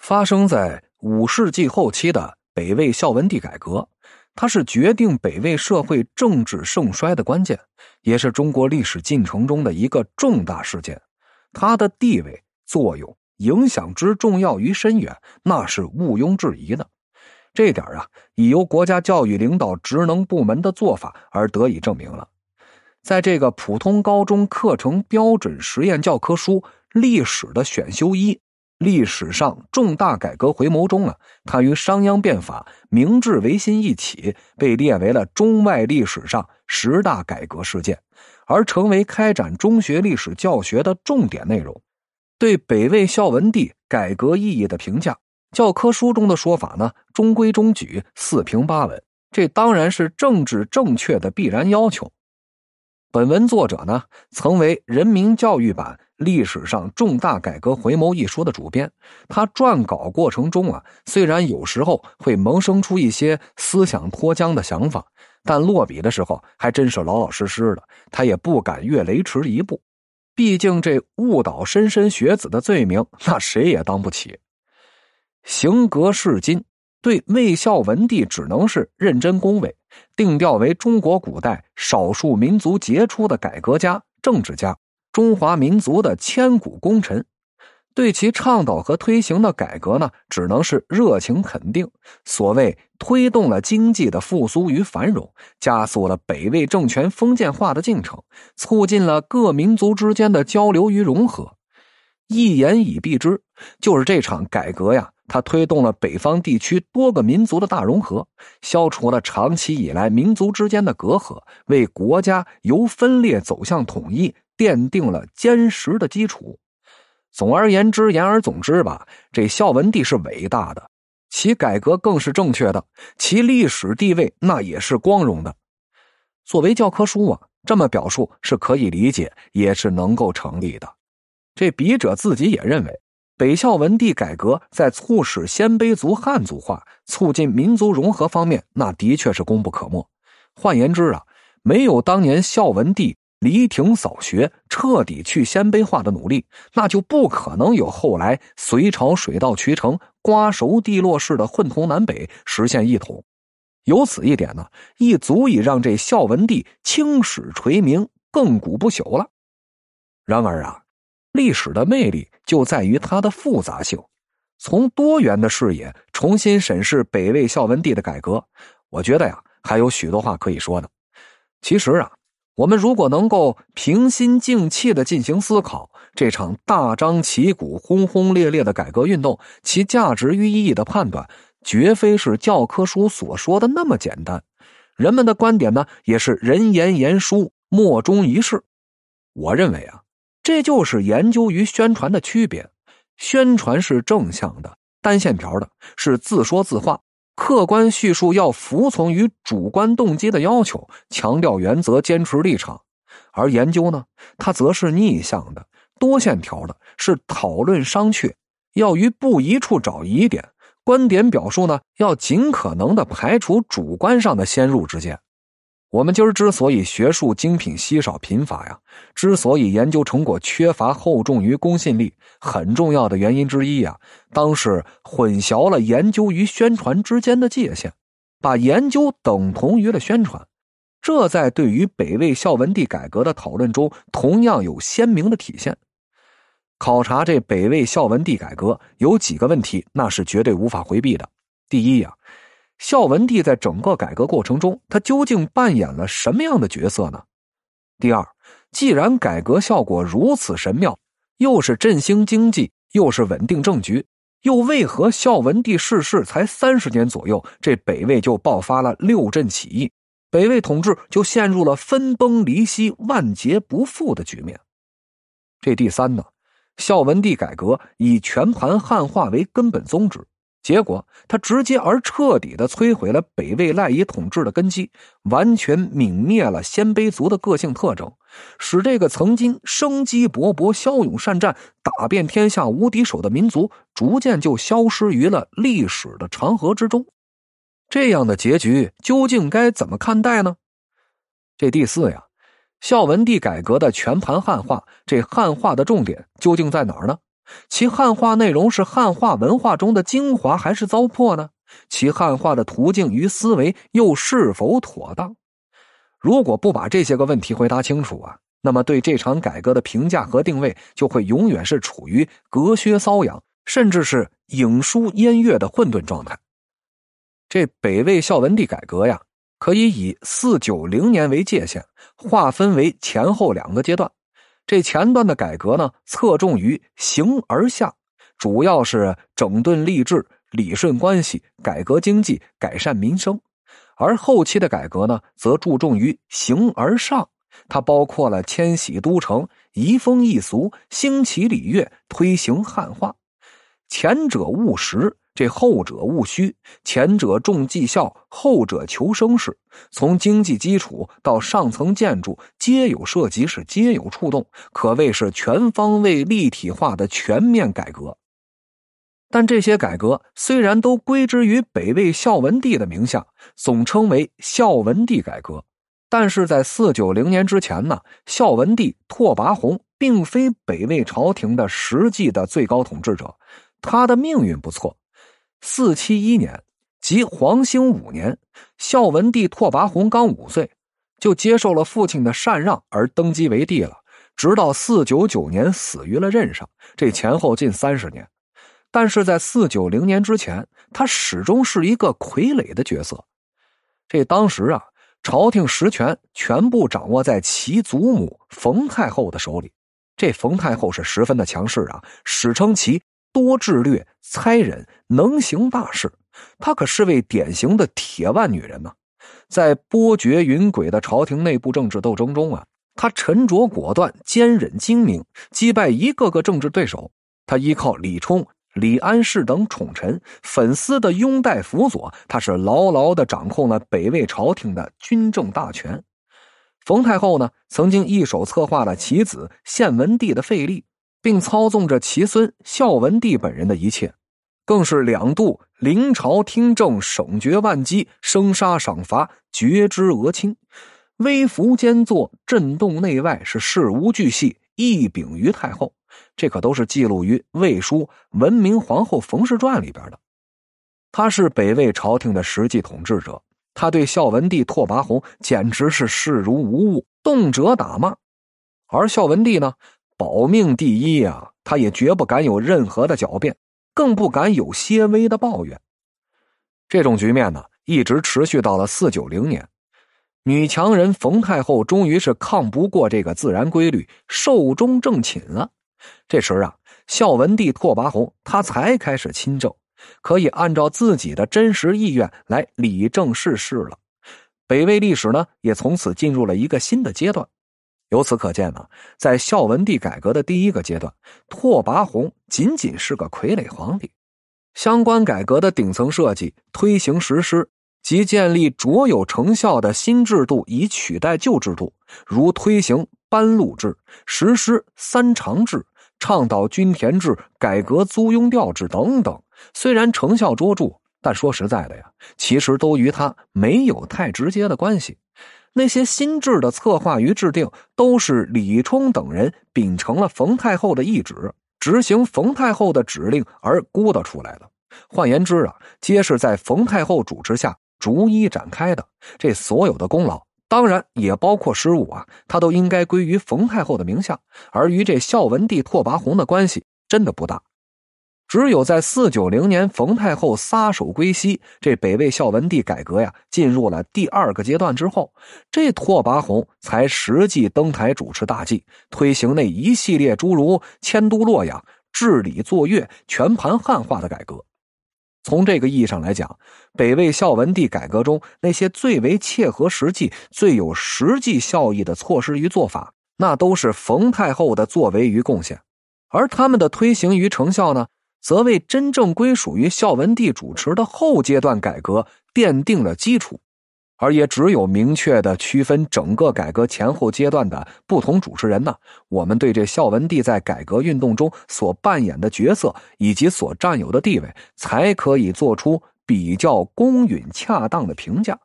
发生在五世纪后期的北魏孝文帝改革，它是决定北魏社会政治盛衰的关键，也是中国历史进程中的一个重大事件。它的地位、作用、影响之重要与深远，那是毋庸置疑的。这点啊，已由国家教育领导职能部门的做法而得以证明了。在这个普通高中课程标准实验教科书历史的选修一。历史上重大改革回眸中啊，它与商鞅变法、明治维新一起被列为了中外历史上十大改革事件，而成为开展中学历史教学的重点内容。对北魏孝文帝改革意义的评价，教科书中的说法呢，中规中矩、四平八稳，这当然是政治正确的必然要求。本文作者呢，曾为人民教育版。历史上重大改革回眸一书的主编，他撰稿过程中啊，虽然有时候会萌生出一些思想脱缰的想法，但落笔的时候还真是老老实实的。他也不敢越雷池一步，毕竟这误导莘莘学子的罪名，那谁也当不起。行格是今，对魏孝文帝只能是认真恭维，定调为中国古代少数民族杰出的改革家、政治家。中华民族的千古功臣，对其倡导和推行的改革呢，只能是热情肯定。所谓推动了经济的复苏与繁荣，加速了北魏政权封建化的进程，促进了各民族之间的交流与融合。一言以蔽之，就是这场改革呀，它推动了北方地区多个民族的大融合，消除了长期以来民族之间的隔阂，为国家由分裂走向统一。奠定了坚实的基础。总而言之，言而总之吧，这孝文帝是伟大的，其改革更是正确的，其历史地位那也是光荣的。作为教科书啊，这么表述是可以理解，也是能够成立的。这笔者自己也认为，北孝文帝改革在促使鲜卑族汉族化、促进民族融合方面，那的确是功不可没。换言之啊，没有当年孝文帝。犁庭扫学，彻底去鲜卑化的努力，那就不可能有后来隋朝水到渠成、瓜熟蒂落式的混同南北，实现一统。由此一点呢，亦足以让这孝文帝青史垂名、亘古不朽了。然而啊，历史的魅力就在于它的复杂性。从多元的视野重新审视北魏孝文帝的改革，我觉得呀，还有许多话可以说的。其实啊。我们如果能够平心静气的进行思考，这场大张旗鼓、轰轰烈烈的改革运动，其价值与意义的判断，绝非是教科书所说的那么简单。人们的观点呢，也是人言言殊，莫衷一是。我认为啊，这就是研究与宣传的区别。宣传是正向的、单线条的，是自说自话。客观叙述要服从于主观动机的要求，强调原则，坚持立场；而研究呢，它则是逆向的、多线条的，是讨论商榷，要于不一处找疑点。观点表述呢，要尽可能的排除主观上的先入之见。我们今儿之所以学术精品稀少贫乏呀，之所以研究成果缺乏厚重与公信力，很重要的原因之一呀，当是混淆了研究与宣传之间的界限，把研究等同于了宣传。这在对于北魏孝文帝改革的讨论中，同样有鲜明的体现。考察这北魏孝文帝改革有几个问题，那是绝对无法回避的。第一呀。孝文帝在整个改革过程中，他究竟扮演了什么样的角色呢？第二，既然改革效果如此神妙，又是振兴经济，又是稳定政局，又为何孝文帝逝世才三十年左右，这北魏就爆发了六镇起义，北魏统治就陷入了分崩离析、万劫不复的局面？这第三呢？孝文帝改革以全盘汉化为根本宗旨。结果，他直接而彻底的摧毁了北魏赖以统治的根基，完全泯灭了鲜卑族的个性特征，使这个曾经生机勃勃、骁勇善战、打遍天下无敌手的民族，逐渐就消失于了历史的长河之中。这样的结局究竟该怎么看待呢？这第四呀，孝文帝改革的全盘汉化，这汉化的重点究竟在哪儿呢？其汉化内容是汉化文化中的精华还是糟粕呢？其汉化的途径与思维又是否妥当？如果不把这些个问题回答清楚啊，那么对这场改革的评价和定位就会永远是处于隔靴搔痒，甚至是影书烟月的混沌状态。这北魏孝文帝改革呀，可以以四九零年为界限，划分为前后两个阶段。这前段的改革呢，侧重于形而下，主要是整顿吏治、理顺关系、改革经济、改善民生；而后期的改革呢，则注重于形而上，它包括了迁徙都城、移风易俗、兴起礼乐、推行汉化。前者务实。这后者务虚，前者重绩效，后者求生势。从经济基础到上层建筑，皆有涉及，是皆有触动，可谓是全方位立体化的全面改革。但这些改革虽然都归之于北魏孝文帝的名下，总称为孝文帝改革，但是在四九零年之前呢，孝文帝拓跋宏并非北魏朝廷的实际的最高统治者，他的命运不错。四七一年，即黄兴五年，孝文帝拓跋宏刚五岁，就接受了父亲的禅让而登基为帝了。直到四九九年死于了任上，这前后近三十年。但是在四九零年之前，他始终是一个傀儡的角色。这当时啊，朝廷实权全部掌握在其祖母冯太后的手里。这冯太后是十分的强势啊，史称其。多智略、猜忍，能行大事。她可是位典型的铁腕女人呢。在波谲云诡的朝廷内部政治斗争中啊，她沉着果断、坚忍精明，击败一个个政治对手。她依靠李冲、李安世等宠臣、粉丝的拥戴辅佐，她是牢牢的掌控了北魏朝廷的军政大权。冯太后呢，曾经一手策划了其子献文帝的废立。并操纵着其孙孝文帝本人的一切，更是两度临朝听政、省决万机、生杀赏罚、决之俄顷，微服兼作、震动内外，是事无巨细，一禀于太后。这可都是记录于《魏书·文明皇后冯氏传》里边的。他是北魏朝廷的实际统治者，他对孝文帝拓跋宏简直是视如无物，动辄打骂。而孝文帝呢？保命第一呀，他也绝不敢有任何的狡辩，更不敢有些微的抱怨。这种局面呢，一直持续到了四九零年，女强人冯太后终于是抗不过这个自然规律，寿终正寝了。这时啊，孝文帝拓跋宏他才开始亲政，可以按照自己的真实意愿来理政事事了。北魏历史呢，也从此进入了一个新的阶段。由此可见呢，在孝文帝改革的第一个阶段，拓跋宏仅仅是个傀儡皇帝。相关改革的顶层设计、推行实施及建立卓有成效的新制度，以取代旧制度，如推行班禄制、实施三长制、倡导均田制、改革租庸调制等等，虽然成效卓著，但说实在的呀，其实都与他没有太直接的关系。那些新制的策划与制定，都是李冲等人秉承了冯太后的懿旨，执行冯太后的指令而估得出来的。换言之啊，皆是在冯太后主持下逐一展开的。这所有的功劳，当然也包括失误啊，他都应该归于冯太后的名下，而与这孝文帝拓跋宏的关系真的不大。只有在四九零年，冯太后撒手归西，这北魏孝文帝改革呀，进入了第二个阶段之后，这拓跋宏才实际登台主持大计，推行那一系列诸如迁都洛阳、治理作月、全盘汉化的改革。从这个意义上来讲，北魏孝文帝改革中那些最为切合实际、最有实际效益的措施与做法，那都是冯太后的作为与贡献，而他们的推行与成效呢？则为真正归属于孝文帝主持的后阶段改革奠定了基础，而也只有明确的区分整个改革前后阶段的不同主持人呢，我们对这孝文帝在改革运动中所扮演的角色以及所占有的地位，才可以做出比较公允恰当的评价。